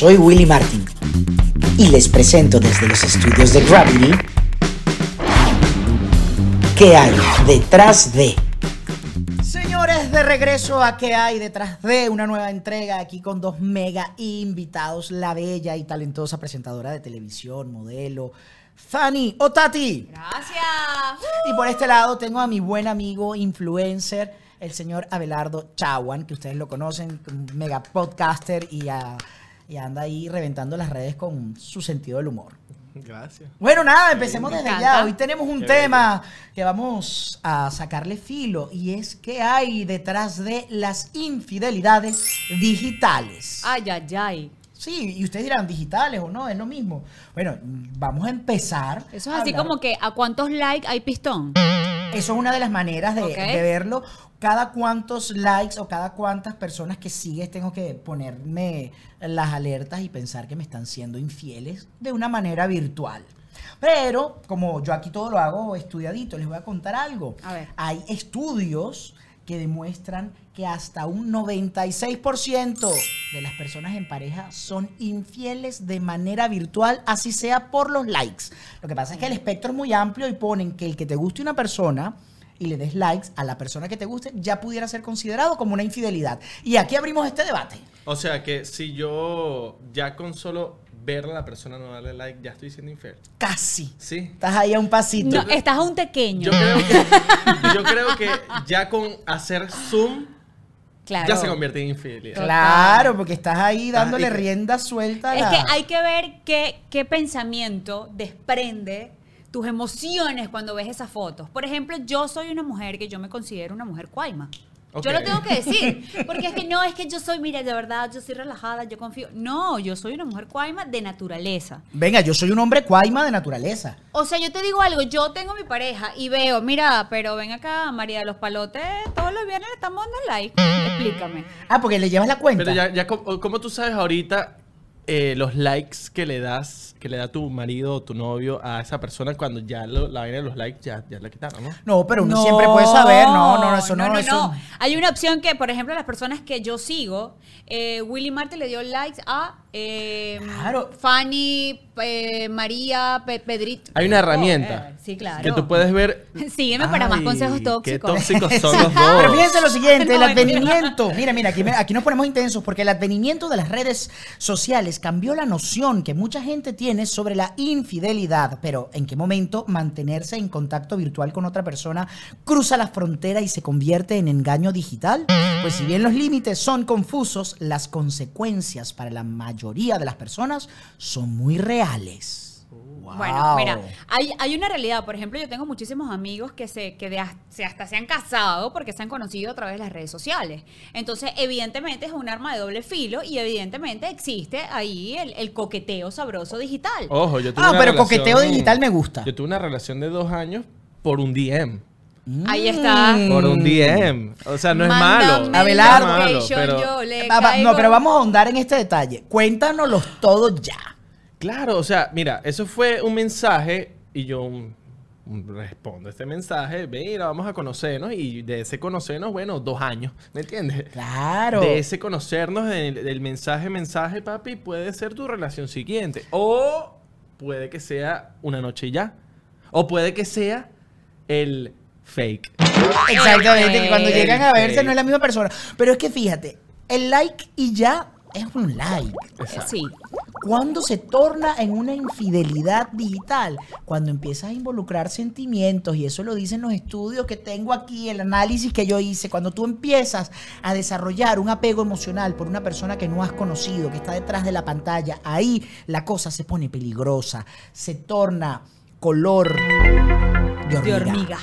Soy Willy Martin y les presento desde los estudios de Gravity qué hay detrás de. Señores, de regreso a qué hay detrás de una nueva entrega aquí con dos mega invitados, la bella y talentosa presentadora de televisión, modelo, Fanny Otati. Gracias. Y por este lado tengo a mi buen amigo influencer, el señor Abelardo Chawan, que ustedes lo conocen, mega podcaster y, ah, y anda ahí reventando las redes con su sentido del humor. Gracias. Bueno, nada, empecemos desde ya. Hoy tenemos un Qué tema que vamos a sacarle filo y es qué hay detrás de las infidelidades digitales. Ay, ay, ay. Sí, y ustedes dirán digitales o no, es lo mismo. Bueno, vamos a empezar. Eso es así hablar- como que a cuántos likes hay pistón. Eso es una de las maneras de verlo. Cada cuántos likes o cada cuántas personas que sigues tengo que ponerme las alertas y pensar que me están siendo infieles de una manera virtual. Pero como yo aquí todo lo hago estudiadito, les voy a contar algo. A ver. Hay estudios que demuestran que hasta un 96% de las personas en pareja son infieles de manera virtual, así sea por los likes. Lo que pasa es que el espectro es muy amplio y ponen que el que te guste una persona y le des likes a la persona que te guste ya pudiera ser considerado como una infidelidad. Y aquí abrimos este debate. O sea que si yo ya con solo ver a la persona no darle like, ya estoy siendo infiel. Casi. Sí. Estás ahí a un pasito. No, estás a un pequeño. Yo creo que, yo creo que ya con hacer zoom claro. ya se convierte en infidelidad. Claro, porque estás ahí dándole Ah, y- rienda suelta a Es que hay que ver qué, qué pensamiento desprende tus emociones cuando ves esas fotos. Por ejemplo, yo soy una mujer que yo me considero una mujer cuaima. Yo lo tengo que decir, porque es que no, es que yo soy, mira, de verdad, yo soy relajada, yo confío. No, yo soy una mujer cuaima de naturaleza. Venga, yo soy un hombre cuaima de naturaleza. O sea, yo te digo algo, yo tengo mi pareja y veo, mira, pero ven acá, María de los Palotes, todos los viernes le estamos dando like. Explícame. Ah, porque le llevas la cuenta. Pero ya, ya como tú sabes ahorita eh, los likes que le das, que le da tu marido o tu novio a esa persona cuando ya lo- la vaina de los likes ya, ya la quitaron, ¿no? No, pero uno siempre puede saber. No, no, eso no, no, eso. Hay una opción que, por ejemplo, las personas que yo sigo, eh, Willy Martin le dio likes a eh, Claro. Fanny, eh, María, Pe- Pedrito. Hay una herramienta Oh, eh, sí, claro. que tú puedes ver. Sígueme para más consejos Qué tóxicos. tóxicos son los dos. Pero fíjense lo siguiente, el No, advenimiento. Mira, mira, aquí, aquí nos ponemos intensos porque el advenimiento de las redes sociales cambió la noción que mucha gente tiene sobre la infidelidad. Pero ¿en qué momento mantenerse en contacto virtual con otra persona cruza la frontera y se convierte en engaño digital? Pues si bien los límites son confusos, las consecuencias para la mayoría de las personas son muy reales. Bueno, mira, hay, hay una realidad. Por ejemplo, yo tengo muchísimos amigos que, se, que de as- se- hasta se han casado porque se han conocido a través de las redes sociales. Entonces, evidentemente es un arma de doble filo y evidentemente existe ahí el, el coqueteo sabroso digital. Ojo, yo tuve Ah, una pero relación- coqueteo digital me gusta. Yo tuve una relación de dos años por un DM. Ahí está. Por un DM. O sea, no es malo. Mándame no es Abelardo. malo, pero- yo le Va- va- no, pero vamos a ahondar en este detalle. Cuéntanoslos todos ya. Claro, o sea, mira, eso fue un mensaje y yo mm, mm, respondo a este mensaje, mira, vamos a conocernos y de ese conocernos, bueno, dos años, ¿me entiendes? Claro. De ese conocernos, del, del mensaje, mensaje, papi, puede ser tu relación siguiente. O puede que sea una noche y ya. O puede que sea el fake. Exactamente, que cuando llegan a verse no es la misma persona. Pero es que fíjate, el like y ya es un like. Eh, Sí. ¿Cuándo se torna en una infidelidad digital? Cuando empiezas a involucrar sentimientos, y eso lo dicen los estudios que tengo aquí, el análisis que yo hice, cuando tú empiezas a desarrollar un apego emocional por una persona que no has conocido, que está detrás de la pantalla, ahí la cosa se pone peligrosa, se torna color de hormiga. De hormiga.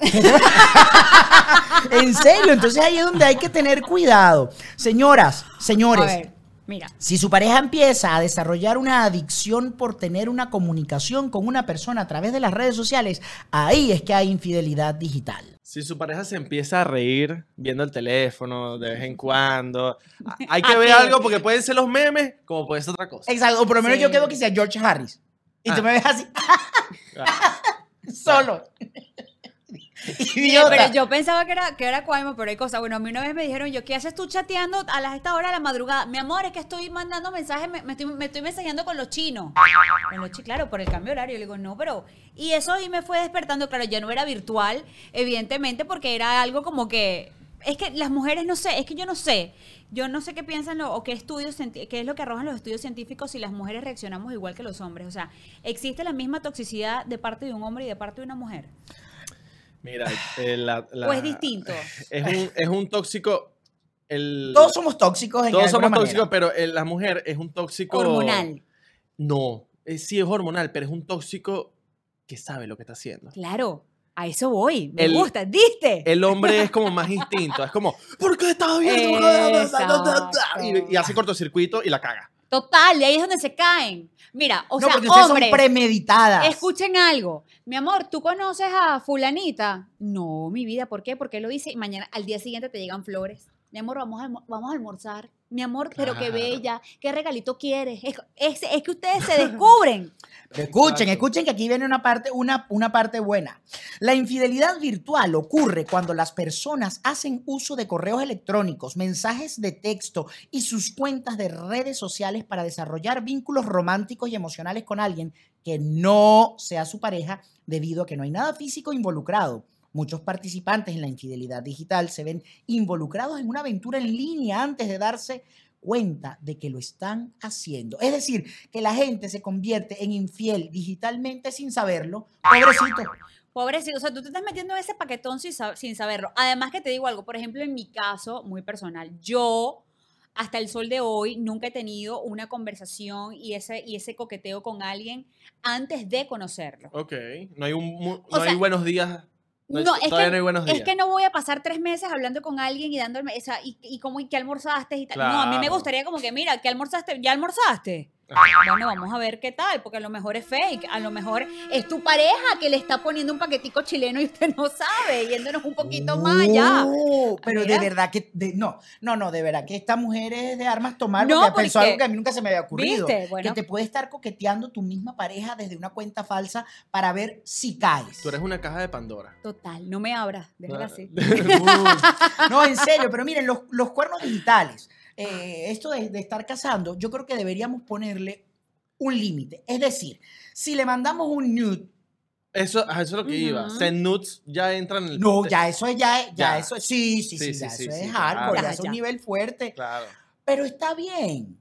En serio, entonces ahí es donde hay que tener cuidado. Señoras, A señores, mira. si su pareja empieza a desarrollar una adicción por tener una comunicación con una persona a través de las redes sociales, ahí es que hay infidelidad digital. Si su pareja se empieza a reír viendo el teléfono de vez en cuando, hay que ¿A ver qué? algo porque pueden ser los memes como puede ser otra cosa. Exacto, o por lo menos Sí. yo quiero que sea George Harris. Y tú Ah. me ves así, Ah, solo. Idiota. pero yo pensaba que era, que era Cuaimo, pero hay cosas. Bueno, a mí una vez me dijeron, yo, ¿qué haces tú chateando a las esta hora de la madrugada? Mi amor, es que estoy mandando mensajes, me, me estoy, me estoy mensajeando con los chinos. Con los chi- claro, por el cambio de horario. Yo le digo, no, pero... Y eso ahí me fue despertando, claro, ya no era virtual, evidentemente, porque era algo como que... Es que las mujeres, no sé, es que yo no sé. Yo no sé qué piensan lo- o qué estudios, qué es lo que arrojan los estudios científicos si las mujeres reaccionamos igual que los hombres. O sea, ¿existe la misma toxicidad de parte de un hombre y de parte de una mujer? Mira, eh, la, la- ¿O es distinto? Es un, es un tóxico. El, Todos somos tóxicos en todos somos manera. tóxicos, pero el- la mujer es un tóxico. Hormonal. No, eh, sí es hormonal, pero es un tóxico que sabe lo que está haciendo. Claro, a eso voy. Me El- gusta, ¿diste? El hombre es como más instinto, es como, ¿por qué estás viendo? Y, y hace cortocircuito y la caga. Total, y ahí es donde se caen. Mira, o no, sea, hombres, son premeditadas. escuchen algo. Mi amor, ¿tú conoces a fulanita? No, mi vida, ¿por qué? Porque lo dice y mañana, al día siguiente te llegan flores. Mi amor, vamos a, vamos a almorzar. Mi amor, pero qué bella. ¿Qué regalito quieres? Es, es- es que ustedes se descubren. Pero escuchen, escuchen que aquí viene una parte, una, una parte buena. La infidelidad virtual ocurre cuando las personas hacen uso de correos electrónicos, mensajes de texto y sus cuentas de redes sociales para desarrollar vínculos románticos y emocionales con alguien que no sea su pareja debido a que no hay nada físico involucrado. Muchos participantes en la infidelidad digital se ven involucrados en una aventura en línea antes de darse cuenta de que lo están haciendo. Es decir, que la gente se convierte en infiel digitalmente sin saberlo. Pobrecito. Pobrecito, o sea, tú te estás metiendo en ese paquetón sin, sab- sin saberlo. Además que te digo algo, por ejemplo, en mi caso, muy personal, yo hasta el sol de hoy nunca he tenido una conversación y ese, y ese coqueteo con alguien antes de conocerlo. Ok, no hay, un, mu- O no hay sea, buenos días. No, es todavía que, no hay buenos días. es que no voy a pasar tres meses hablando con alguien y dándome, o sea, y, y cómo, y qué almorzaste y tal. No, a mí me gustaría como que, mira, ¿qué almorzaste? ¿Ya almorzaste? Bueno, vamos a ver qué tal, porque a lo mejor es fake, a lo mejor es tu pareja que le está poniendo un paquetico chileno y usted no sabe, yéndonos un poquito más allá. Uh, pero Mira. de verdad que, de- no, no, no, de verdad que esta mujer es de armas tomar, No, porque pensó porque- algo que a mí nunca se me había ocurrido. Bueno. Que te puede estar coqueteando tu misma pareja desde una cuenta falsa para ver si caes. Tú eres una caja de Pandora. Total, no me abras, déjala así. No, en serio, pero miren, los, los cuernos digitales, eh, esto de, de estar casando, yo creo que deberíamos ponerle un límite. Es decir, si le mandamos un nude, Eso, eso es lo que iba. Ujú. Send nudes ya entran en el. no, ya eso es, ya, ya, Ya. eso es, sí, sí, sí, Sí, ya sí, eso sí, es sí, hardcore, claro. ya es un nivel fuerte. Claro. Pero está bien.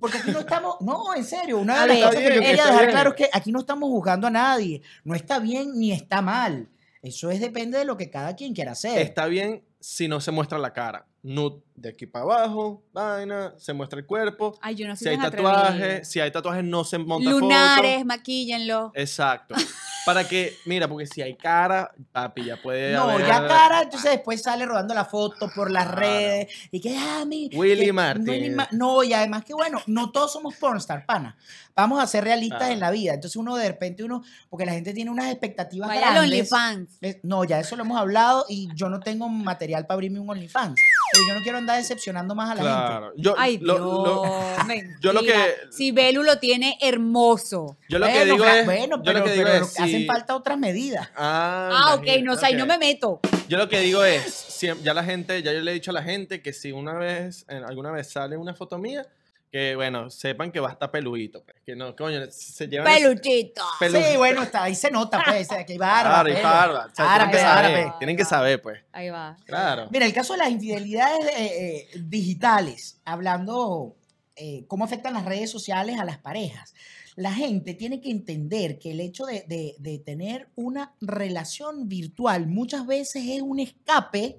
Porque aquí no estamos, no, en serio, una de las cosas que yo quería bien, dejar está claro es bien. que aquí no estamos juzgando a nadie. No está bien ni está mal. Eso es depende de lo que cada quien quiera hacer. Está bien si no se muestra la cara. Nude de aquí para abajo, vaina, se muestra el cuerpo. Ay, yo no Si soy hay tatuajes, si hay tatuajes no se monta Lunares, foto. maquíllenlo. Exacto. Para que, mira, porque si hay cara, papi, ya puede No, haber- ya cara, entonces después sale rodando la foto por las Claro. redes y que, ah, mi. Willy Martin. No, y además que bueno, no todos somos pornstar, pana. Vamos a ser realistas Claro. en la vida. Entonces uno de repente, uno, porque la gente tiene unas expectativas Vaya grandes. OnlyFans. No, ya eso lo hemos hablado y yo no tengo material para abrirme un OnlyFans. Pero yo no quiero andar decepcionando más a la gente. Claro. Yo, Ay, lo, Dios, lo- yo lo mentira. que- Si Belu lo tiene hermoso. yo lo que Bueno, digo es. bueno, yo pero, lo que digo pero es. hacen si- falta otras medidas. Ah, Ah, ok, no, o sea, ahí no me meto. Yo lo que digo es, ya la gente, ya yo le he dicho a la gente que si una vez, en- alguna vez sale una foto mía, que bueno, sepan que va a estar peludito, pues, que no, coño, se llevan ese- Peluchito. pelu- Sí, bueno, está, ahí se nota, pues, que hay barba. Claro, y pelo. barba, o sea, Árabe, tienen que saber, árabe. tienen que saber, pues, Ahí va. claro. Mira, el caso de las infidelidades eh, eh, digitales, hablando eh, cómo afectan las redes sociales a las parejas. La gente tiene que entender que el hecho de, de- de tener una relación virtual muchas veces es un escape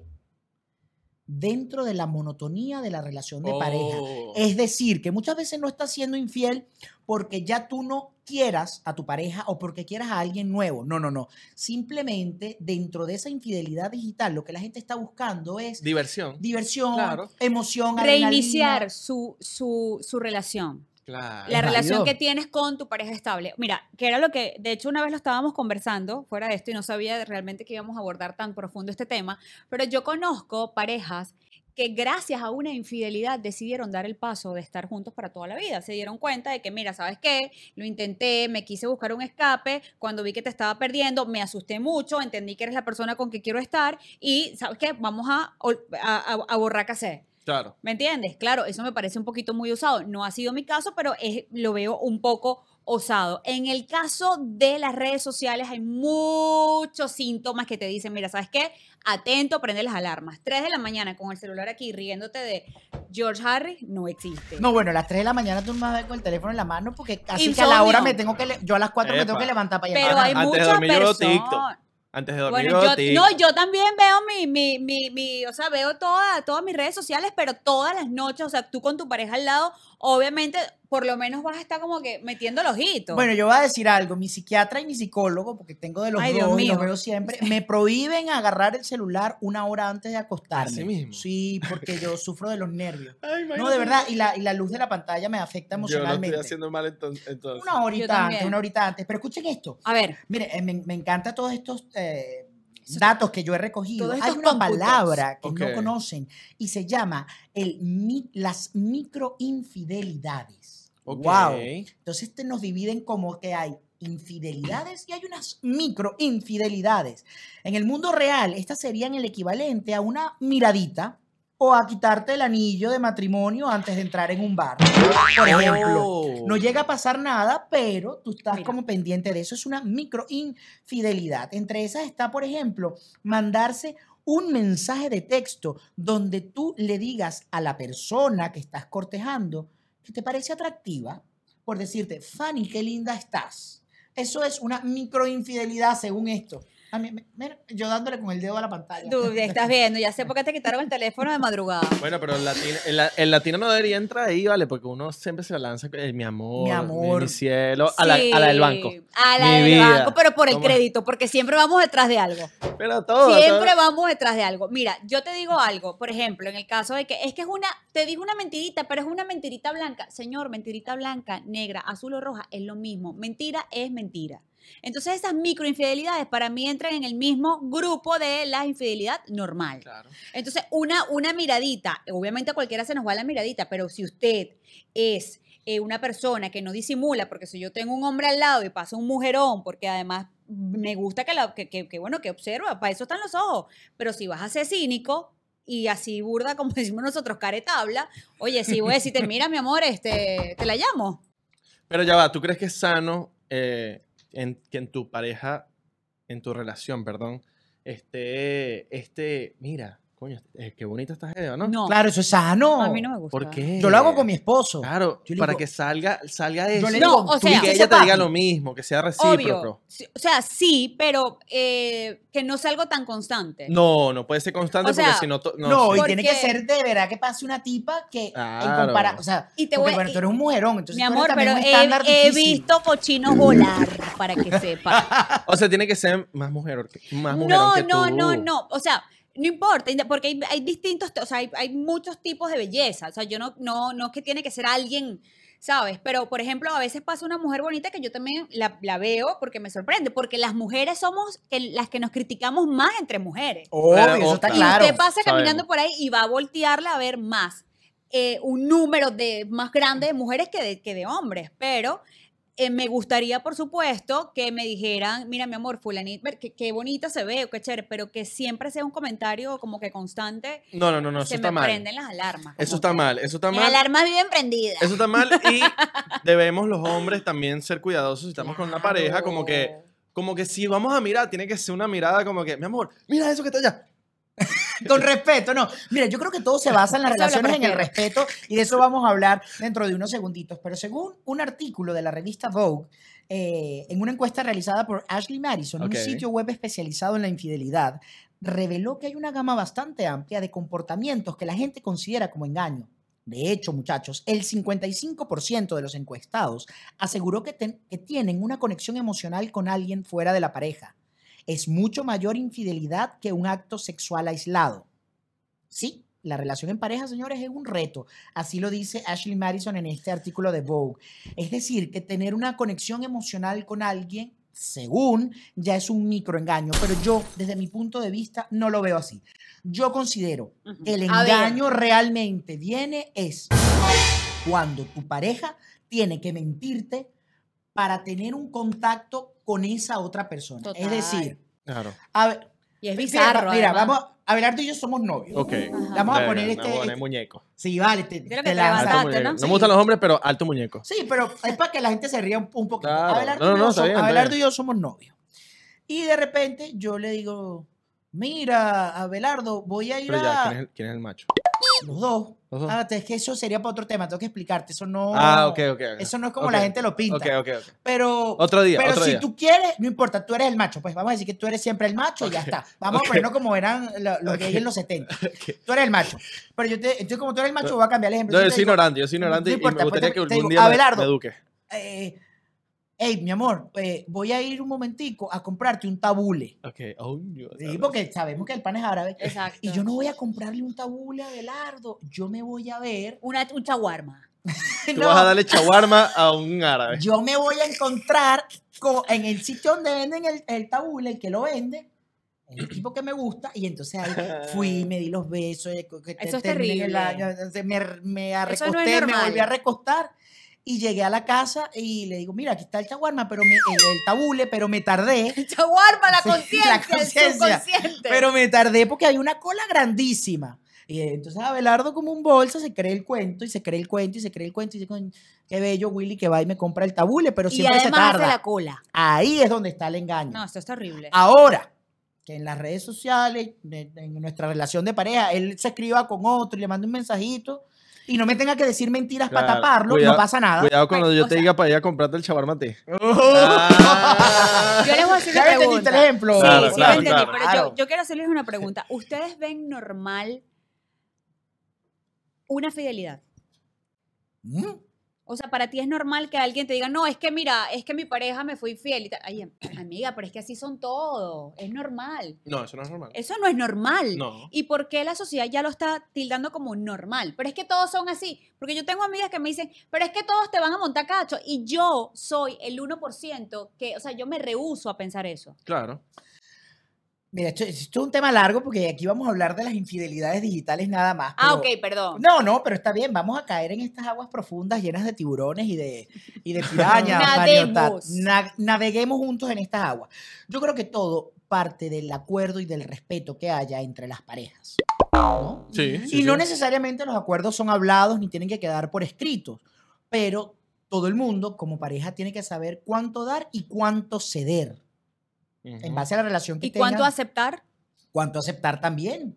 dentro de la monotonía de la relación de pareja. Oh. Es decir, que muchas veces no estás siendo infiel porque ya tú no quieras a tu pareja o porque quieras a alguien nuevo. No, no, no. Simplemente dentro de esa infidelidad digital lo que la gente está buscando es Diversión. diversión, Claro. emoción, Reiniciar su, su, su relación. Claro. La relación que tienes con tu pareja estable. Mira, que era lo que, de hecho, una vez lo estábamos conversando fuera de esto y no sabía realmente que íbamos a abordar tan profundo este tema, pero yo conozco parejas que gracias a una infidelidad decidieron dar el paso de estar juntos para toda la vida. Se dieron cuenta de que, mira, ¿sabes qué? Lo intenté, me quise buscar un escape, cuando vi que te estaba perdiendo, me asusté mucho, entendí que eres la persona con que quiero estar y, ¿sabes qué? Vamos a, a, a- a borrar casé. Claro. ¿Me entiendes? Claro, eso me parece un poquito muy usado. No ha sido mi caso, pero es, lo veo un poco osado. En el caso de las redes sociales hay muchos síntomas que te dicen, mira, ¿sabes qué? Atento, prende las alarmas. 3 de la mañana con el celular aquí riéndote de George Harris no existe. No, bueno, a las 3 de la mañana tú me vas a ver con el teléfono en la mano porque así que a la hora me tengo que... Yo a las 4 me tengo Epa. que levantar para pero llamar. hay Antes de muchas personas. Antes de dormir Bueno, yo no, yo también veo mi, mi, mi, mi- o sea, veo toda- todas mis redes sociales, pero todas las noches, o sea, tú con tu pareja al lado, obviamente, por lo menos vas a estar como que metiendo el ojito. Bueno, yo voy a decir algo. Mi psiquiatra y mi psicólogo, porque tengo de los Ay, dos y los veo siempre, me prohíben agarrar el celular una hora antes de acostarme. ¿Así mismo? Sí, porque yo sufro de los nervios. Ay, No, de verdad, y la, y la luz de la pantalla me afecta Yo lo emocionalmente. estoy haciendo mal enton- entonces. Una horita antes, una horita antes. Pero escuchen esto. a ver, Mire, eh, me, me encantan todos estos eh, datos que yo he recogido. Hay una palabra que no conocen y se llama el, mi- las microinfidelidades. Ok. Wow. Entonces este nos dividen como que hay infidelidades y hay unas microinfidelidades. En el mundo real, estas serían el equivalente a una miradita o a quitarte el anillo de matrimonio antes de entrar en un bar. Por ejemplo, Oh. no llega a pasar nada, pero tú estás Mira. como pendiente de eso. Es una microinfidelidad. Entre esas está, por ejemplo, mandarse un mensaje de texto donde tú le digas a la persona que estás cortejando que te parece atractiva por decirte, Fanny, qué linda estás. Eso es una microinfidelidad según esto. A mí, me- mira, yo dándole con el dedo a la pantalla. tú estás viendo, ya sé por qué te quitaron el teléfono de madrugada. Bueno, pero el latino, el, la- el latino no debería entrar ahí, ¿vale? Porque uno siempre se la lanza con el mi amor, Mi amor. mi, cielo, a, la, a la del banco. A la Mi del vida. banco, pero por el ¿Cómo? crédito, porque siempre vamos detrás de algo. Pero todo. Siempre todo. vamos detrás de algo. Mira, yo te digo algo, por ejemplo, en el caso de que es que es una, te digo una mentirita, pero es una mentirita blanca. Señor, mentirita blanca, negra, azul o roja, es lo mismo. Mentira es mentira. Entonces esas microinfidelidades para mí entran en el mismo grupo de la infidelidad normal. Claro. Entonces, una, una miradita, obviamente a cualquiera se nos va la miradita, pero si usted es eh, una persona que no disimula, porque si yo tengo un hombre al lado y pasa un mujerón, porque además me gusta que, la, que, que- que, bueno, que observa, para eso están los ojos, pero si vas a ser cínico y así burda, como decimos nosotros, caretabla, oye, si voy a decirte, mira, mi amor, este, te la llamo. Pero ya va, ¿tú crees que es sano eh, en, que en tu pareja, en tu relación, perdón, este, este, mira, coño, eh, qué bonita esta jeva, ¿no? No, Claro, eso es sano. a mí no me gusta. ¿Por qué? Yo lo hago con mi esposo. Claro, Yo le para digo- que salga, salga eso. Yo le No, digo, o sea- y que ella te diga lo mismo, que sea recíproco. Obvio. Sí, O sea, sí, pero eh, que no sea algo tan constante. No, no puede ser constante O sea, porque si no... to- No, No, y sí. tiene que Porque- ser de verdad que pase una tipa que en Claro. compara, o sea, Y te porque, voy- bueno, y- tú eres un mujerón, entonces Mi tú eres amor, también pero un estándar he, he difícil. visto cochinos volar, para que sepa. O sea, tiene que ser más mujer, más mujerón No, que no, tú. no, no. O sea, no importa, porque hay, hay distintos, o sea, hay, hay muchos tipos de belleza. O sea, yo no, no, no es que tiene que ser alguien, ¿sabes? Pero, por ejemplo, a veces pasa una mujer bonita que yo también la, la veo porque me sorprende, porque las mujeres somos el- las que nos criticamos más entre mujeres. Obvio, Claro, eso está claro. Y claro. usted pasa caminando sabemos. por ahí y va a voltearla a ver más. eh, un número de más grande de mujeres que de, que de hombres, pero eh, me gustaría, por supuesto, que me dijeran, mira, mi amor, fulanita, qué, qué bonita se ve, o qué chévere, pero que siempre sea un comentario como que constante, No, no, no, no, eso se está me mal. prenden las alarmas. Eso está que mal, eso está Las mal. alarmas viven prendidas. Eso está mal y debemos los hombres también ser cuidadosos si estamos con una pareja, como que, como que si vamos a mirar, tiene que ser una mirada como que, mi amor, mira eso que está allá. Con respeto, no. Mira, yo creo que todo se basa en las relaciones, en el respeto, y de eso vamos a hablar dentro de unos segunditos. Pero según un artículo de la revista Vogue, eh, en una encuesta realizada por Ashley Madison, un sitio web especializado en la infidelidad, reveló que hay una gama bastante amplia de comportamientos que la gente considera como engaño. De hecho, muchachos, el 55% de los encuestados aseguró que, ten- que tienen una conexión emocional con alguien fuera de la pareja. Es mucho mayor infidelidad que un acto sexual aislado. Sí, la relación en pareja, señores, es un reto. Así lo dice Ashley Madison en este artículo de Vogue. Es decir, que tener una conexión emocional con alguien según, ya es un microengaño, pero yo, desde mi punto de vista, no lo veo así. Yo considero que el A ver. engaño realmente viene es cuando tu pareja tiene que mentirte para tener un contacto con esa otra persona. Total. Es decir, Claro. a ver, Y es mira, bizarro. Mira, además. vamos, Abelardo y yo somos novios. Ok. Ajá. Vamos a poner este. a poner este- muñeco. sí, vale, te, Mira que te levantaste, Alto muñeco. ¿no? No Sí. me gustan los hombres, pero alto muñeco. Sí, pero es para que la gente se ría un, un poquito. Claro. Abelardo, No, y, yo no, está som- bien, Abelardo y yo somos novios. Y de repente yo le digo, mira, Abelardo, voy a ir Pero ya, a... ¿quién es el, quién es el macho? Los dos. Los dos. Ah, es que eso sería para otro tema, tengo que explicarte. Eso no... Ah, ok, ok. ok. Eso no es como la gente lo pinta. Ok, ok, ok. Pero, Otro día, pero otro si día. tú quieres, no importa, tú eres el macho. Pues vamos a decir que tú eres siempre el macho y ya está. Vamos a ponerlo como eran lo- los gays en los 70. Tú eres el macho. Pero yo te, entonces como tú eres el macho, voy a cambiar el ejemplo. No, yo te soy ignorante, yo soy ignorante no y importa, me gustaría pues que te algún digo, día Abelardo. me eduque. eh, hey, mi amor, eh, voy a ir un momentico a comprarte un tabule. Ok. Oh, Dios, Sí, porque sabemos que el pan es árabe. Exacto. Y yo no voy a comprarle un tabule a Abelardo. Yo me voy a ver. Una, un chaguarma. Tú No, vas a darle chaguarma a un árabe. yo me voy a encontrar con- en el sitio donde venden el, el tabule, el que lo vende. El tipo que me gusta, y entonces ahí fui, me di los besos, eh, que te- Eso es terrible. año, entonces me, me Eso no me volví a recostar y llegué a la casa y le digo, mira, aquí está el chaguarma, pero me, el, el tabule, pero me tardé. Chaguarma, la Sí, la conciencia, el conciencia. subconsciente. Pero me tardé porque hay una cola grandísima. Y entonces Abelardo como un bolsa se cree el cuento y se cree el cuento y se cree el cuento y dice, "Coño, qué bello Willy que va y me compra el tabule, pero y siempre se hace tarda. la cola. Ahí es donde está el engaño. No, esto es terrible. Ahora, que en las redes sociales, en nuestra relación de pareja, él se escriba con otro y le manda un mensajito y no me tenga que decir mentiras para taparlo, cuidado- no pasa nada. Cuidado cuando yo o te sea- diga para ir a comprarte el chaguarma a ti. Ah. Yo les voy a hacer ¿Ya una entendiste pregunta. el ejemplo? Sí, Claro, sí claro, lo entendí, claro. pero yo, yo quiero hacerles una pregunta. ¿Ustedes ven normal una fidelidad? ¿Mm? O sea, para ti es normal que alguien te diga, no, es que mira, es que mi pareja me fue infiel. Y. Ay, am- amiga, pero es que así son todos. Es normal. No, eso no es normal. Eso no es normal. No. ¿Y por qué la sociedad ya lo está tildando como normal? Pero es que todos son así. Porque yo tengo amigas que me dicen, pero es que todos te van a montar cacho. Y yo soy el 1% que, o sea, yo me rehuso a pensar eso. Claro. Mira, esto, esto es un tema largo porque aquí vamos a hablar de las infidelidades digitales nada más. Ah, pero- ok, perdón. No, no, pero está bien, vamos a caer en estas aguas profundas llenas de tiburones y de, y de pirañas. Nademos. Na- naveguemos juntos en estas aguas. Yo creo que todo parte del acuerdo y del respeto que haya entre las parejas. ¿no? Sí. sí, y no sí. necesariamente los acuerdos son hablados ni tienen que quedar por escritos, pero todo el mundo como pareja tiene que saber cuánto dar y cuánto ceder en base a la relación que ¿Y cuánto tengan, aceptar? cuánto aceptar también.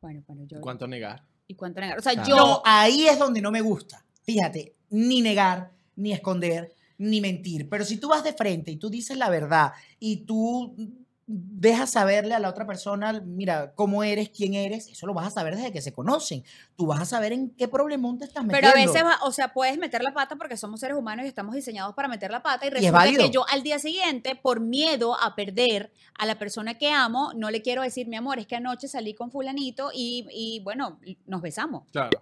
Bueno, bueno, yo. ¿Cuánto negar? ¿Y cuánto negar? O sea, Claro. yo. No, ahí es donde no me gusta. Fíjate, ni negar, ni esconder, ni mentir. Pero si tú vas de frente y tú dices la verdad y tú dejas saberle a la otra persona, mira, cómo eres, quién eres, eso lo vas a saber desde que se conocen. Tú vas a saber en qué problemón te estás metiendo. Pero a veces, va- o sea, puedes meter la pata porque somos seres humanos y estamos diseñados para meter la pata y es resulta válido. que yo al día siguiente, por miedo a perder a la persona que amo, no le quiero decir, mi amor, es que anoche salí con fulanito y, y, bueno, nos besamos. Claro.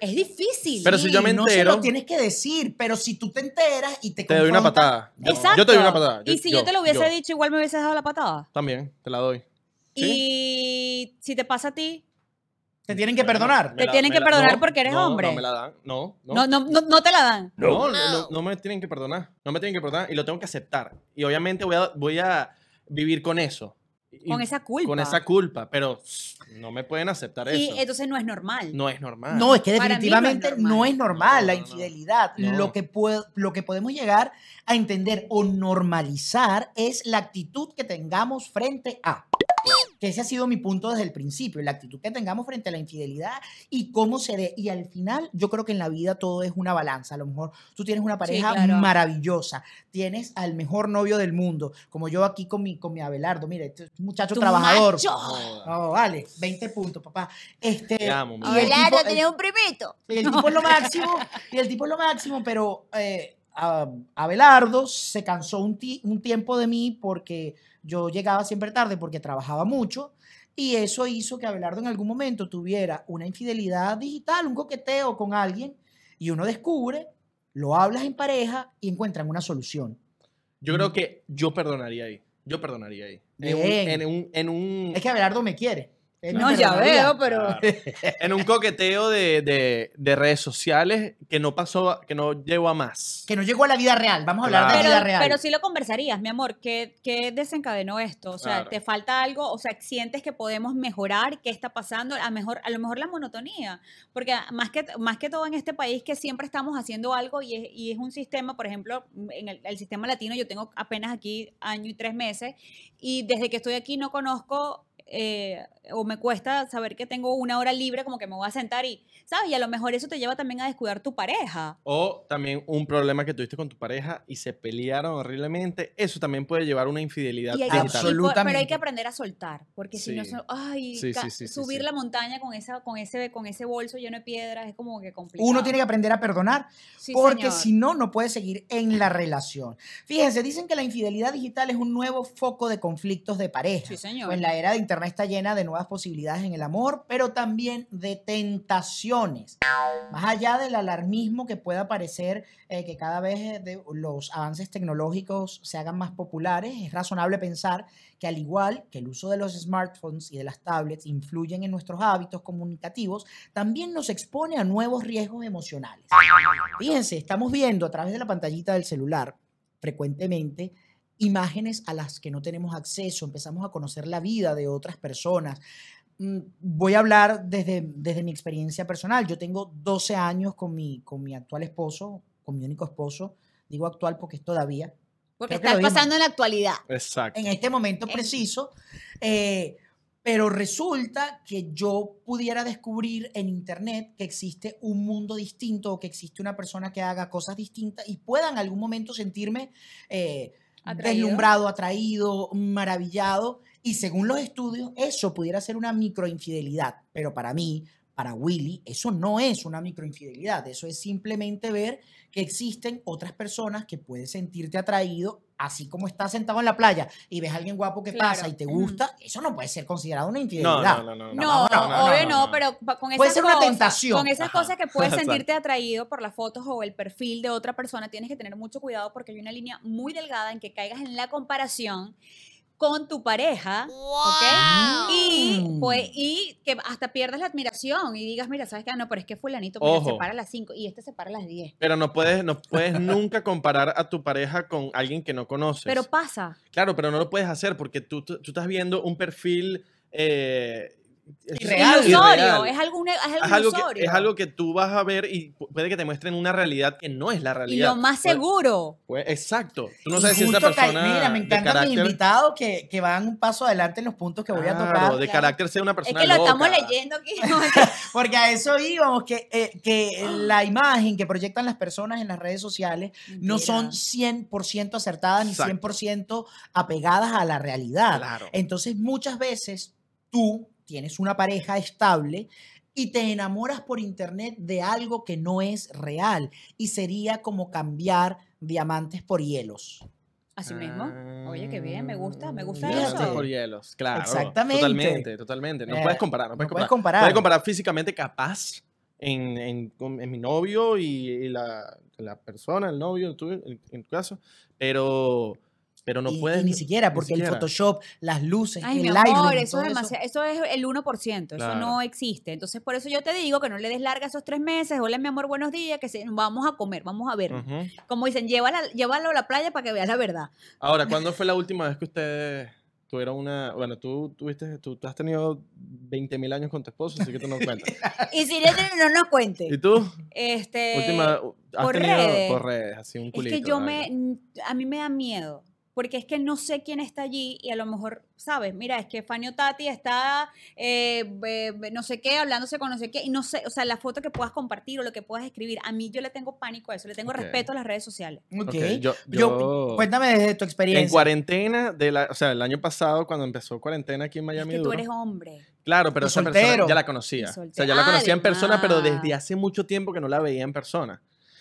Es difícil. Pero si yo me no se entero- lo tienes que decir, pero si tú te enteras y te Te doy una confrontas- patada. Yo, Exacto. yo te doy una patada. y si yo, te lo hubiese dicho, igual me hubieses dado la patada. También, te la doy. ¿Sí? Y si te pasa a ti, Te tienen que perdonar. Te tienen que perdonar porque eres no, hombre. No me la dan. No, no. no, no, no, no te la dan. No, no, no, no me tienen que perdonar. No me tienen que perdonar y lo tengo que aceptar. Y obviamente voy a, voy a vivir con eso. Y- Con esa culpa. Con esa culpa, pero no me pueden aceptar Y eso. entonces no es normal. No es normal. No, es que mí no es definitivamente no normal. es normal, No, la infidelidad. No. Lo, que puede- lo que podemos llegar a entender o normalizar es la actitud que tengamos frente a. Que ese ha sido mi punto desde el principio, la actitud que tengamos frente a la infidelidad y cómo se dé. Y al final, yo creo que en la vida todo es una balanza. A lo mejor tú tienes una pareja claro. maravillosa, tienes al mejor novio del mundo, como yo aquí con mi, con mi Abelardo. Mira, este es un muchacho Tu trabajador. macho. No, vale, 20 puntos, papá. Este, Te amo, mi y el amor. tipo- el- un primito. y el tipo es lo máximo, y el tipo es lo máximo, pero eh, a- Abelardo se cansó un, ti- un tiempo de mí porque yo llegaba siempre tarde porque trabajaba mucho y eso hizo que Abelardo en algún momento tuviera una infidelidad digital, un coqueteo con alguien y uno descubre, lo hablas en pareja y encuentran una solución. Yo creo que yo perdonaría ahí. Yo perdonaría ahí. En un, Bien. en un, en un- Es que Abelardo me quiere. No, ya veo, pero. En un coqueteo de, de- de redes sociales que no pasó, que no llegó a más. Que no llegó a la vida real. Vamos a hablar Claro. de Pero, vida real. pero sí lo conversarías, mi amor. ¿Qué, qué desencadenó esto? O sea, Claro. ¿te falta algo? O sea, ¿sientes que podemos mejorar? ¿Qué está pasando? A, mejor, a lo mejor la monotonía. Porque más que, más que todo en este país que siempre estamos haciendo algo y es, y es un sistema, por ejemplo, en el, el sistema latino yo tengo apenas aquí año y tres meses y desde que estoy aquí no conozco... eh, o me cuesta saber que tengo una hora libre, como que me voy a sentar y, ¿sabes? Y a lo mejor eso te lleva también a descuidar tu pareja. O también un problema que tuviste con tu pareja y se pelearon horriblemente. Eso también puede llevar a una infidelidad Y hay que- digital. y por- pero hay Absolutamente. que aprender a soltar, porque si no, ay, Sí, ca- sí, sí, sí, subir sí. la montaña con esa, con ese, con ese bolso lleno de piedras es como que complicado. Uno tiene que aprender a perdonar Sí, porque señor. si no, no puede seguir en la relación. Fíjense, dicen que la infidelidad digital es un nuevo foco de conflictos de pareja. Sí, señor. Pues la era de Internet está llena de nuevas posibilidades en el amor, pero también de tentaciones. Más allá del alarmismo que pueda parecer eh, que cada vez eh, de- los avances tecnológicos se hagan más populares, es razonable pensar que al igual que el uso de los smartphones y de las tablets influyen en nuestros hábitos comunicativos, también nos expone a nuevos riesgos emocionales. Fíjense, estamos viendo a través de la pantallita del celular frecuentemente imágenes a las que no tenemos acceso, empezamos a conocer la vida de otras personas. Mm, Voy a hablar desde, desde mi experiencia personal. Yo tengo 12 años con mi, con mi actual esposo, con mi único esposo. Digo actual porque es todavía. Porque está pasando en la actualidad. Exacto. En este momento En- preciso. eh, pero resulta que yo pudiera descubrir en internet que existe un mundo distinto o que existe una persona que haga cosas distintas y pueda en algún momento sentirme eh, Deslumbrado, atraído, maravillado. Y según los estudios, eso pudiera ser una microinfidelidad. Pero para mí, para Willy, eso no es una microinfidelidad. Eso es simplemente ver que existen otras personas que puedes sentirte atraído, así como estás sentado en la playa y ves a alguien guapo que Claro. pasa y te gusta. Eso no puede ser considerado una No, infidelidad. no, no, no. No, no, no, obvio no, no, no. pero con esas Puede ser una cosas- tentación. Con esas Ajá. cosas que puedes sentirte atraído por las fotos o el perfil de otra persona, tienes que tener mucho cuidado porque hay una línea muy delgada en que caigas en la comparación con tu pareja, ¿ok? Y, pues, y que hasta pierdas la admiración y digas, mira, ¿sabes qué? Ah, No, pero es que fulanito mira, se para a las 5 y este se para a las 10. Pero no puedes, no puedes nunca comparar a tu pareja con alguien que no conoces. Pero pasa. claro, pero no lo puedes hacer porque tú, tú, tú estás viendo un perfil eh, es-. Ilusorio, es algo, es algo Es algo, ilusorio. que, es algo que tú vas a ver y pu- puede que te muestren una realidad que no es la y realidad. lo más seguro. puede- exacto. Tú no Y sabes si esa persona Mira, me de encantan mis carácter, invitados que, que van un paso adelante en los puntos que voy a Claro, tocar. de carácter sea una Es persona que lo estamos leyendo aquí. Porque a eso íbamos, que, eh, que la imagen que proyectan las personas en las redes sociales no son 100% acertadas ni Exacto. 100% apegadas a la realidad. Claro. Entonces muchas veces tú tienes una pareja estable y te enamoras por internet de algo que no es real y sería como cambiar diamantes por hielos. Así mismo. Oye, qué bien, me gusta, me gusta Fíjate. Diamantes eso. por hielos, claro. Exactamente. Totalmente, totalmente. No Eh, puedes comparar, no puedes no puedes comparar. comparar. Puedes comparar físicamente capaz en, en- con- en mi novio y, y la, la persona, el novio, tú, en, en tu caso, pero, pero no y, puedes. y ni siquiera, ni porque el siquiera. Photoshop, las luces, Ay, el mi Lightroom, amor, eso todo es demasiado, eso es el 1%, eso Claro. no existe. Entonces, por eso yo te digo que no le des larga esos tres meses, hola mi amor, buenos días, que se- vamos a comer, vamos a ver. Ujú. Como dicen, llévala, llévalo a la playa para que veas la verdad. Ahora, ¿cuándo fue la última vez que ustedes tuvieron una. Bueno, tú tuviste, tú, tú has tenido 20 mil años con tu esposo, así que tú no cuentas. Y si no nos cuente. ¿Y tú? Este, última. ¿Has por tenido redes. por redes, así un es culito? que yo me, a mí me da miedo. Porque es que no sé quién está allí y a lo mejor, ¿sabes? Mira, es que Fanny o Tati está, eh, no sé qué, hablándose con no sé qué, y no sé, o sea, la foto que puedas compartir o lo que puedas escribir, a mí yo le tengo pánico a eso, le tengo respeto a las redes sociales. Ok. Ok, yo- Yo- yo- cuéntame desde tu En experiencia. cuarentena, de la, o sea, el año pasado, cuando empezó cuarentena aquí en Es Miami. que tú eres hombre. Claro, pero esa persona ya la conocía. O sea, ya la conocía en persona, pero desde hace mucho tiempo que no la veía en persona.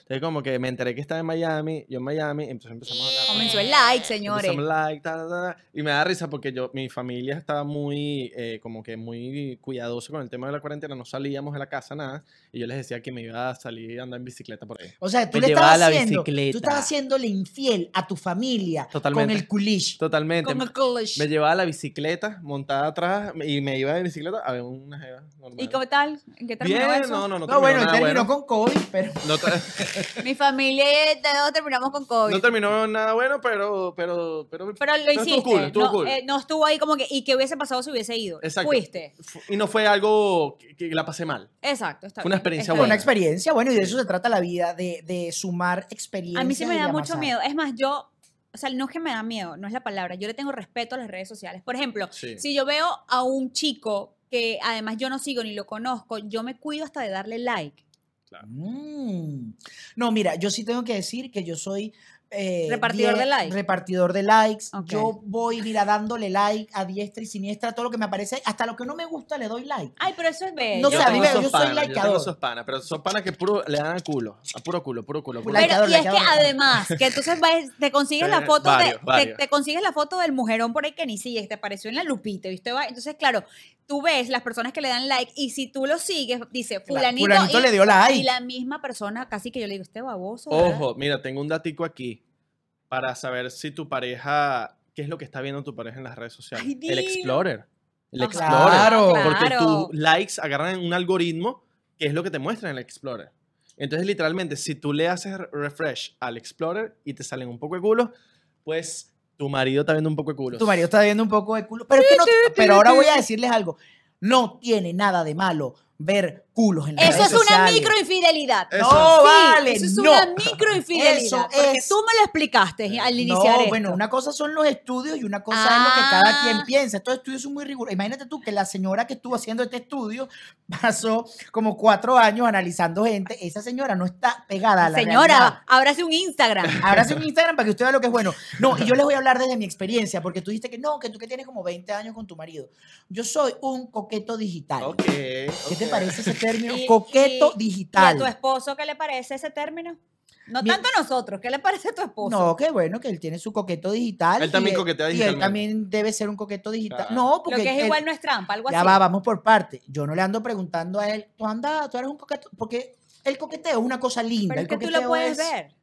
Entonces como que me enteré que estaba en Miami, yo en Miami, entonces empezamos a hablar. Comenzó el like, señores. Empezamos like, ta, ta, ta, y me da risa porque yo, mi familia estaba muy, eh, como que muy cuidadoso con el tema de la cuarentena, no salíamos de la casa, nada, y yo les decía que me iba a salir a andar en bicicleta por ahí. O sea, tú Me le llevaba estabas la haciendo, bicicleta. tú estabas haciéndole infiel a tu familia Totalmente. con el culish. Totalmente. Con el college. Me llevaba la bicicleta montada atrás y me iba de bicicleta a ver una jeva normal. ¿Y cómo tal? ¿En qué terminó Bien, eso? no, no, no. No, bueno, terminó bueno. con COVID, pero No, Mi familia y todos terminamos con COVID. no terminó nada bueno, pero, pero, pero, Pero lo estuvo hiciste. cool, estuvo no, cool. eh, no estuvo ahí como que, ¿y qué hubiese pasado si hubiese ido? Exacto. Fuiste. Fu- Y no fue algo que, que la pasé mal. Exacto. Está Fue una experiencia está fue buena. una experiencia. Bueno, y de eso se trata la vida, de, de sumar experiencias. A mí sí me da mucho amasar. miedo. Es más, yo, o sea, no es que me da miedo, no es la palabra. Yo le tengo respeto a las redes sociales. Por ejemplo, Sí. si yo veo a un chico que además yo no sigo ni lo conozco, yo me cuido hasta de darle like. Mm. No, mira, yo sí tengo que decir que yo soy... eh, Repartidor de likes. Repartidor de likes. Ok. Yo voy, mira, dándole like a diestra y siniestra todo lo que me aparece. Hasta lo que no me gusta le doy like. Ay, pero eso es bello. No sé, yo a mí me- yo soy panas, yo likeador. esos panas, pero son panas que puro le dan a culo, a puro culo, puro culo. puro. Pero, Likeador, y es que likeador. además, que entonces vas- te consigues la foto varios, de, te- varios. Te, consigues la foto del mujerón por ahí que ni sigues, te apareció en la lupita, ¿viste? Va- Entonces, claro, tú ves las personas que le dan like y si tú lo sigues, dice fulanito, fulanito y, le dio like. Y la misma persona, casi que yo le digo, este baboso. ¿verdad?". Ojo, mira, tengo un datico aquí para saber si tu pareja, qué es lo que está viendo tu pareja en las redes sociales. Ay, el. Explorer. El Ajá, Explorer. Claro. Porque tus likes agarran un algoritmo que es lo que te muestra en el Explorer. Entonces, literalmente, si tú le haces refresh al Explorer y te salen un poco de culo, pues tu marido está viendo un poco de culo. Tu marido está viendo un poco de culo. Pero, es que no, pero ahora voy a decirles algo. No tiene nada de malo ver culos en las Eso redes es una sociales. microinfidelidad. Eso. No, Sí, vale, Eso es no. una microinfidelidad. Eso porque es- tú me lo explicaste al iniciar No, esto. bueno, una cosa son los estudios y una cosa es lo que cada Ah. quien piensa. Estos estudios son muy rigurosos. Imagínate tú que la señora que estuvo haciendo este estudio pasó como cuatro años analizando gente. Esa señora no está pegada a la realidad. Señora, ábrase un Instagram. Ábrase un Instagram para que usted vea lo que es bueno. No, y yo les voy a hablar desde mi experiencia, porque tú dijiste que no, que tú que tienes como 20 años con tu marido. Yo soy un coqueto digital. Ok. ¿Qué te parece ese término? Y- coqueto y- ¿Y a digital. tu esposo qué le parece ese término? No Mi- tanto a nosotros, ¿qué le parece a tu esposo? No, qué bueno que él tiene su coqueto digital. Él también coquetea Y él también debe ser un coqueto digital. Claro. No, Lo porque que es él- igual no es trampa, algo ya así. va, vamos por parte. Yo no le ando preguntando a él, tú andas, tú eres un coqueto, porque el coqueteo es una cosa linda. Pero el es que tú coqueteo lo puedes es- ver.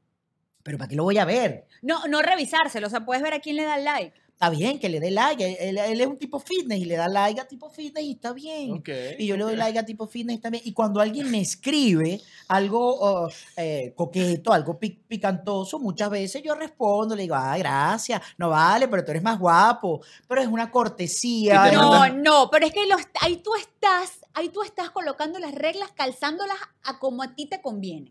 Pero ¿para qué lo voy a ver? No, no revisárselo, o sea, puedes ver a quién le da like. Está bien que le dé like. Él, es un tipo fitness y le da like a tipo fitness y está bien. Ok, Y yo le doy like a tipo fitness también. Y cuando alguien me escribe algo oh, eh, coqueto, algo pi- picantoso, muchas veces yo respondo, le digo, ah, gracias, no vale, pero tú eres más guapo. Pero es una cortesía. Y te es No, no, pero es que los- ahí tú estás, ahí tú estás colocando las reglas, calzándolas a como a ti te conviene.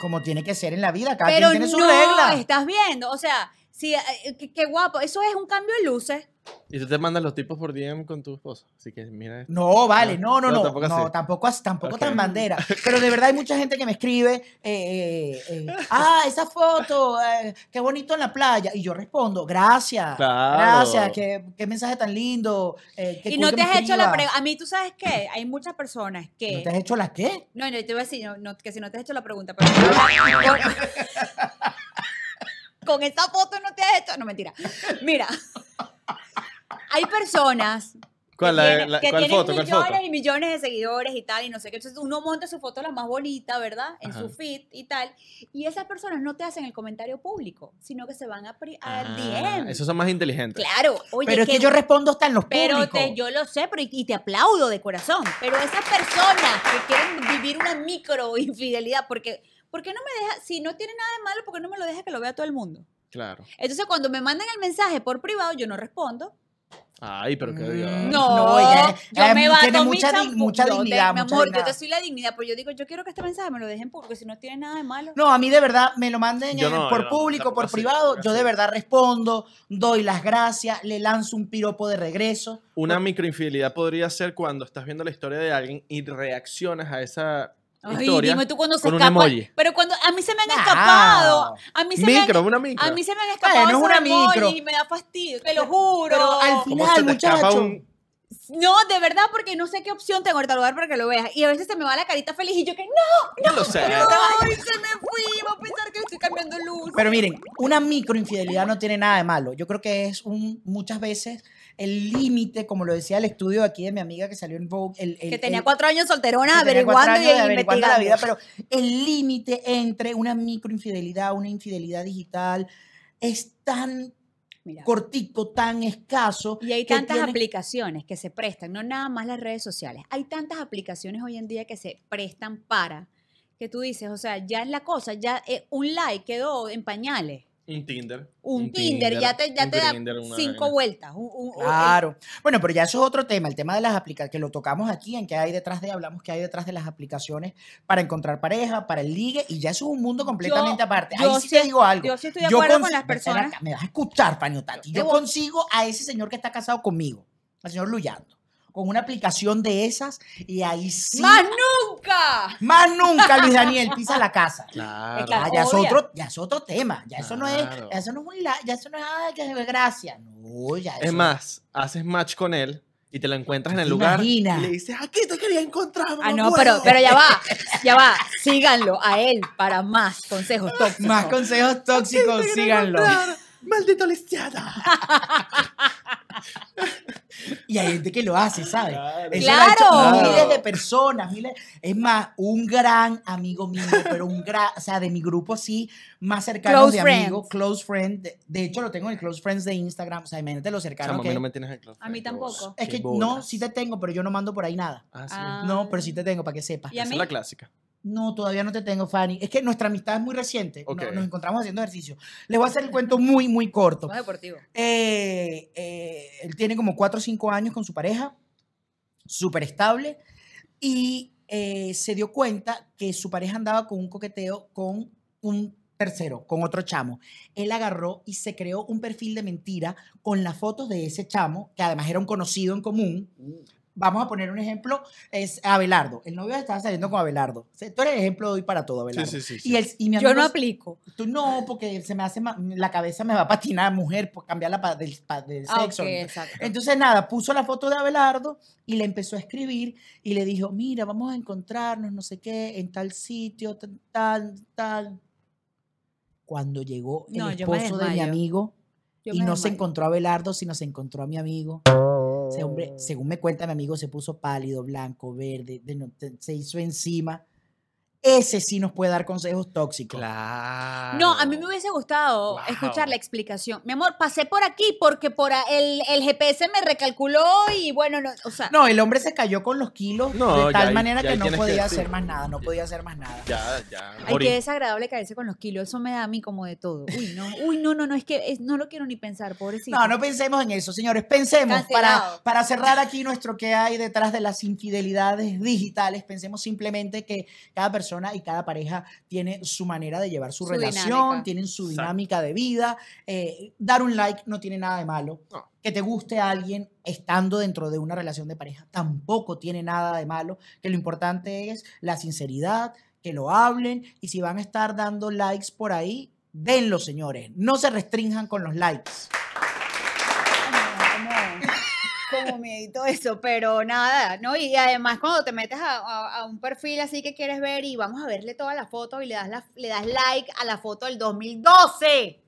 Como tiene que ser en la vida, cada pero quien tiene su no regla. estás viendo, o sea, sí, eh, qué, qué guapo, eso es un cambio de luces. Y tú te mandas los tipos por DM con tu esposo. Así que mira esto. No, vale, no, no, No, no. tampoco no, así. tampoco, tampoco tan bandera. Pero de verdad hay mucha gente que me escribe, eh, eh, eh, ah, esa foto, eh, qué bonito en la playa. Y yo respondo, gracias. Claro. Gracias, qué, qué mensaje tan lindo. eh, qué Y cool no te has hecho la pregunta. A mí, ¿tú sabes qué? Hay muchas personas que. ¿No te has hecho la qué? No, no, te voy a decir no, no, que si no te has hecho la pregunta, pero con, esa foto no te has hecho. No, mentira. Mira, hay personas ¿Cuál, que, la- tienen, la- que cuál tienen foto? ¿Cuál millones foto? y millones de seguidores y tal, y no sé qué. Entonces uno monta su foto la más bonita, ¿verdad? En Ajá. su feed y tal. Y esas personas no te hacen el comentario público, sino que se van a pri- al Ah, DM. esos son más inteligentes. Claro, oye, pero es que yo respondo hasta en los pero públicos. te, yo lo sé, pero y, y te aplaudo de corazón. Pero esas personas que quieren vivir una micro infidelidad, porque, ¿por qué no me deja, si no tiene nada de malo, ¿por qué no me lo deja que lo vea todo el mundo? Claro. Entonces, cuando me mandan el mensaje por privado, yo no respondo. Ay, pero qué Dios. Mm. No, No, ella- yo ella me tiene bato mi mucha champú. mucha Yo dignidad, Mi amor, yo te soy la dignidad, pero yo digo, yo quiero que este mensaje me lo dejen público, si no tiene nada de malo. No, a mí de verdad me lo manden no, por no, público, por así, privado. Yo de verdad respondo, doy las gracias, le lanzo un piropo de regreso. Una microinfidelidad podría ser cuando estás viendo la historia de alguien y reaccionas a esa Ay, historia dime tú cuando se con un escapa. emoji. Pero cuando a mí se me han No. escapado, a mí se me han Micro, una micro. A mí se me han escapado Bueno, es una esos emojis micro. y me da fastidio, te lo juro. Pero al ¿Cómo final, se te escapa muchacho. un- No, de verdad, porque no sé qué opción tengo ahorita lugar para que lo veas. Y a veces se me va la carita feliz y yo que no, No lo sé. ay, se me fui. Pero miren, una microinfidelidad no tiene nada de malo. Yo creo que es un, muchas veces el límite, como lo decía el estudio aquí de mi amiga que salió en Vogue. El, el- Que tenía el- cuatro años solterona averiguando y años de averiguando investigando. la vida, pero el límite entre una microinfidelidad, una infidelidad digital, es tan Mira. cortico, tan escaso. Y hay tantas tiene- aplicaciones que se prestan, no nada más las redes sociales. Hay tantas aplicaciones hoy en día que se prestan para que tú dices, o sea, ya es la cosa, ya eh, un like quedó en pañales. Un Tinder. Un, Tinder, ya te, ya un te da cinco vaina. vueltas. un- un- un- Claro. Bueno, pero ya eso es otro tema, el tema de las aplicaciones, que lo tocamos aquí, en que hay detrás de, hablamos que hay detrás de las aplicaciones para encontrar pareja, para el ligue, y ya eso es un mundo completamente Yo- aparte. yo Ahí sí, sí- te digo algo. yo sí estoy de acuerdo con las personas. acá, Me vas a escuchar, Fanny Tati. Te Yo voy- consigo a ese señor que está casado conmigo, al señor Luyando, con una aplicación de esas, y ahí sí. ¡Más nunca! Más nunca Luis Daniel pisa la casa. Claro. Claro. Ah, ya, es otro, ya es otro tema. Ya eso no es, Claro. ya eso no es un ya eso no es ay, que es gracia. No, ya Es eso- más, haces match con él y te lo encuentras en el ¿Te lugar imaginas? y le dices, aquí te quería encontrar. Ah, no, huevo". pero, pero ya va, ya va. Síganlo a él para más consejos tóxicos. Más consejos tóxicos, síganlo. Maldito lisiada. Y hay gente que lo hace, ¿sabes? Claro. Eso lo ha hecho Claro. miles de personas, miles. Es más, un gran amigo mío, pero un gran, o sea, de mi grupo sí, más cercano Close de friends. amigos, close friend. De, de hecho, lo tengo en el close friends de Instagram. O sea, imagínate lo cercano Chamo, a que mí no me tienes en close A mí tampoco. Es qué que no, sí te tengo, pero yo no mando por ahí nada. Ah, sí. Ah. No, pero sí te tengo, para que sepas. ¿Y a Esa mí? es la clásica. No, todavía no te tengo, Fanny. Es que nuestra amistad es muy reciente. No- Ok. Nos, encontramos haciendo ejercicio. Les voy a hacer el cuento muy, muy corto. Más deportivo. Eh, eh, él tiene como 4 o 5 años con su pareja, súper estable, y eh, se dio cuenta que su pareja andaba con un coqueteo con un tercero, con otro chamo. Él agarró y se creó un perfil de mentira con las fotos de ese chamo, que además era un conocido en común. Vamos a poner un ejemplo, es Abelardo. El novio estaba saliendo con Abelardo. O sea, Tú eres el ejemplo de hoy para todo, Abelardo. sí, sí. sí. Y, el, y mi Yo no aplico. Tú no, porque se me hace la cabeza me va a patinar mujer por cambiarla pa- del, pa- del Ah, sexo. ok, exacto. Entonces nada, puso la foto de Abelardo y le empezó a escribir y le dijo, mira, vamos a encontrarnos, no sé qué, en tal sitio, tal, tal, tal. Cuando llegó el No, esposo de mi amigo Yo y no se encontró a Abelardo, sino se encontró a mi amigo. Ese hombre, según me cuenta mi amigo, se puso pálido, blanco, verde, de no- te- se hizo encima. Ese sí nos puede dar consejos tóxicos. Claro. No, a mí me hubiese gustado Wow. escuchar la explicación. Mi amor, pasé por aquí porque por a- el, el GPS me recalculó y bueno, no, o sea, No, el hombre se cayó con los kilos No, de tal manera ya que no que podía hacer más nada, no podía hacer más nada. Ya, ya. ay, morí. qué desagradable caerse con los kilos. Eso me da a mí como de todo. Uy, no, uy, no, no, no, es que es- no lo quiero ni pensar, pobrecito. No, no pensemos en eso, señores. Pensemos, para, para cerrar aquí nuestro que hay detrás de las infidelidades digitales, pensemos simplemente que cada persona y cada pareja tiene su manera de llevar su, Su relación, dinámica. tienen su Exacto. dinámica de vida. Eh, dar un like no tiene nada de malo. No. Que te guste a alguien estando dentro de una relación de pareja tampoco tiene nada de malo. Que lo importante es la sinceridad, que lo hablen y si van a estar dando likes por ahí, denlo, señores. No se restrinjan con los likes. Como, miedito eso, pero nada, ¿no? Y además cuando te metes a, a- a un perfil así que quieres ver y vamos a verle toda la foto y le das, la- le das like a la foto del 2012.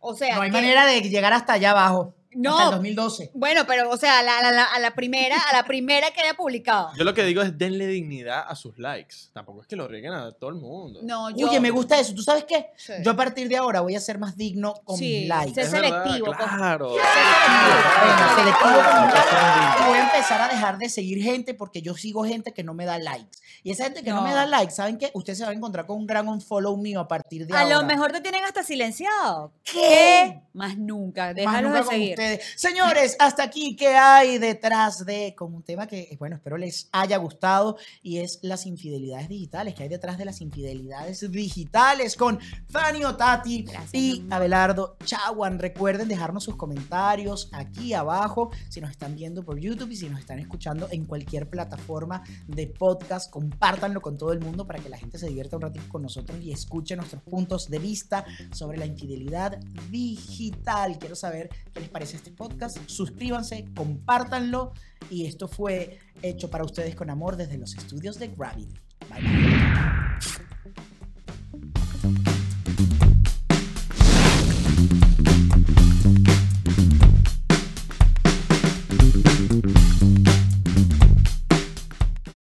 O sea, No hay que- manera de llegar hasta allá abajo. No. Hasta el 2012. Bueno, pero, o sea, a la, a la- a la primera, a la primera que haya publicado. Yo lo que digo es denle dignidad a sus likes. Tampoco es que lo rieguen a todo el mundo. No, yo. Oye, me gusta eso. ¿Tú sabes qué? Sí. Yo a partir de ahora voy a ser más digno con Sí, mis likes. sé Es verdad, selectivo, con- Claro. Venga, selectivo voy a empezar a dejar de seguir gente porque yo sigo gente que no me da likes. Y esa gente que no, No. me da likes, ¿saben qué? Usted se va a encontrar con un gran unfollow mío a partir de A ahora. lo mejor te tienen hasta silenciado. ¿Qué? Más nunca. Déjalos de con seguir. ustedes. Señores, hasta aquí, ¿qué hay detrás de? Con un tema que, bueno, espero les haya gustado y es las infidelidades digitales. ¿Qué hay detrás de las infidelidades digitales? Con Fanny Otati Gracias, y. Abelardo Chaguan. Recuerden dejarnos sus comentarios aquí abajo si nos están viendo por YouTube y si nos están escuchando en cualquier plataforma de podcast. Compártanlo con todo el mundo para que la gente se divierta un ratito con nosotros y escuche nuestros puntos de vista sobre la infidelidad digital. Quiero saber qué les parece este podcast. Suscríbanse, compártanlo. Y esto fue hecho para ustedes con amor desde los estudios de Gravity. Bye bye.